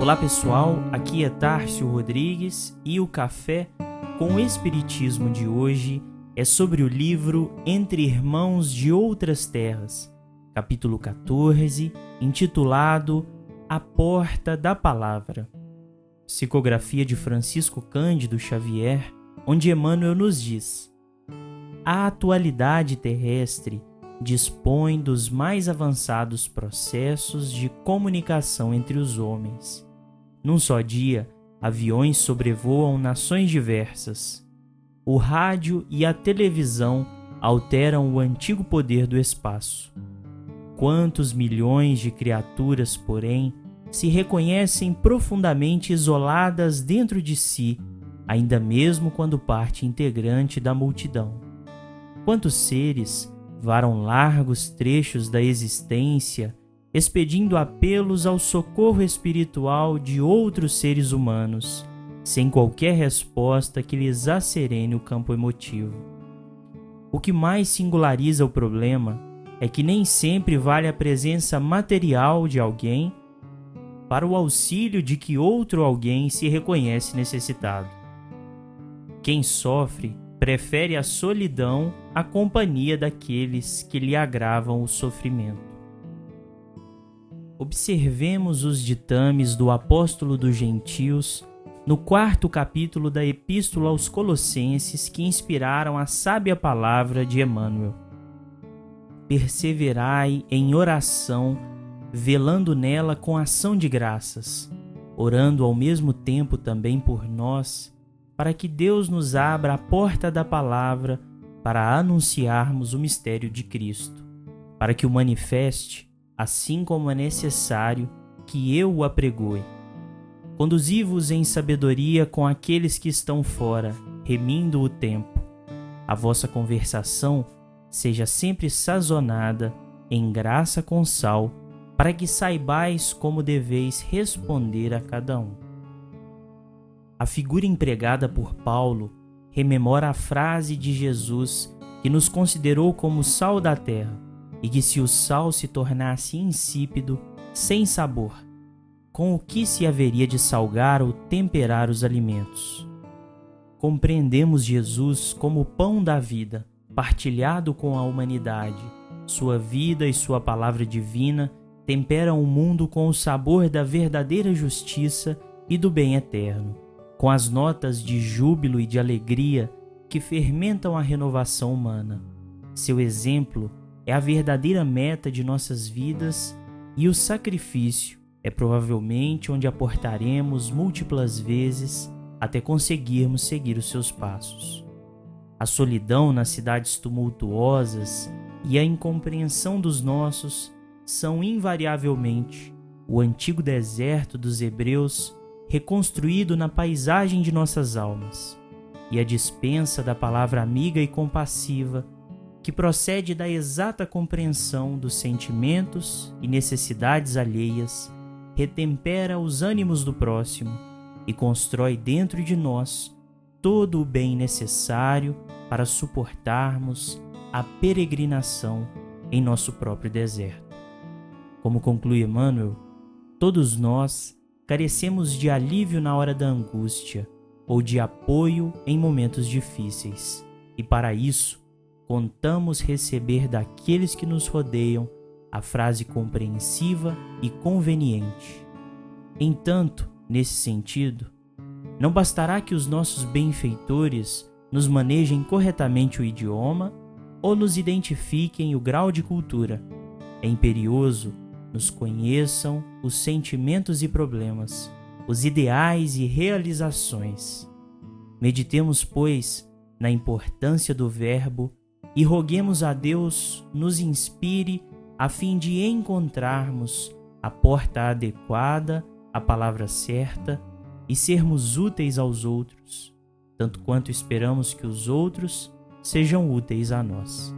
Olá pessoal, aqui é Tárcio Rodrigues e o café com Espiritismo de hoje é sobre o livro Entre Irmãos de Outras Terras, capítulo 14, intitulado A Porta da Palavra. Psicografia de Francisco Cândido Xavier, onde Emmanuel nos diz: A atualidade terrestre dispõe dos mais avançados processos de comunicação entre os homens num só dia, aviões sobrevoam nações diversas. O rádio e a televisão alteram o antigo poder do espaço. Quantos milhões de criaturas, porém, se reconhecem profundamente isoladas dentro de si, ainda mesmo quando parte integrante da multidão? Quantos seres varam largos trechos da existência expedindo apelos ao socorro espiritual de outros seres humanos, sem qualquer resposta que lhes acerene o campo emotivo. O que mais singulariza o problema é que nem sempre vale a presença material de alguém para o auxílio de que outro alguém se reconhece necessitado. Quem sofre prefere a solidão à companhia daqueles que lhe agravam o sofrimento observemos os ditames do apóstolo dos gentios no quarto capítulo da Epístola aos Colossenses que inspiraram a sábia palavra de Emmanuel. Perseverai em oração, velando nela com ação de graças, orando ao mesmo tempo também por nós, para que Deus nos abra a porta da palavra para anunciarmos o mistério de Cristo, para que o manifeste assim como é necessário que eu o apregoe. Conduzi-vos em sabedoria com aqueles que estão fora, remindo o tempo. A vossa conversação seja sempre sazonada em graça com sal, para que saibais como deveis responder a cada um. A figura empregada por Paulo rememora a frase de Jesus que nos considerou como sal da terra e que se o sal se tornasse insípido, sem sabor, com o que se haveria de salgar ou temperar os alimentos? Compreendemos Jesus como o pão da vida, partilhado com a humanidade. Sua vida e sua palavra divina temperam o mundo com o sabor da verdadeira justiça e do bem eterno, com as notas de júbilo e de alegria que fermentam a renovação humana. Seu exemplo é a verdadeira meta de nossas vidas e o sacrifício é provavelmente onde aportaremos múltiplas vezes até conseguirmos seguir os seus passos. A solidão nas cidades tumultuosas e a incompreensão dos nossos são invariavelmente o antigo deserto dos hebreus reconstruído na paisagem de nossas almas, e a dispensa da palavra amiga e compassiva que procede da exata compreensão dos sentimentos e necessidades alheias, retempera os ânimos do próximo e constrói dentro de nós todo o bem necessário para suportarmos a peregrinação em nosso próprio deserto. Como conclui Emmanuel, todos nós carecemos de alívio na hora da angústia ou de apoio em momentos difíceis, e para isso contamos receber daqueles que nos rodeiam a frase compreensiva e conveniente. Entanto, nesse sentido, não bastará que os nossos benfeitores nos manejem corretamente o idioma ou nos identifiquem o grau de cultura. É imperioso nos conheçam os sentimentos e problemas, os ideais e realizações. Meditemos, pois, na importância do verbo e roguemos a Deus nos inspire a fim de encontrarmos a porta adequada, a palavra certa e sermos úteis aos outros, tanto quanto esperamos que os outros sejam úteis a nós.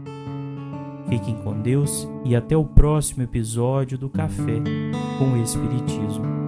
Fiquem com Deus e até o próximo episódio do Café com o Espiritismo.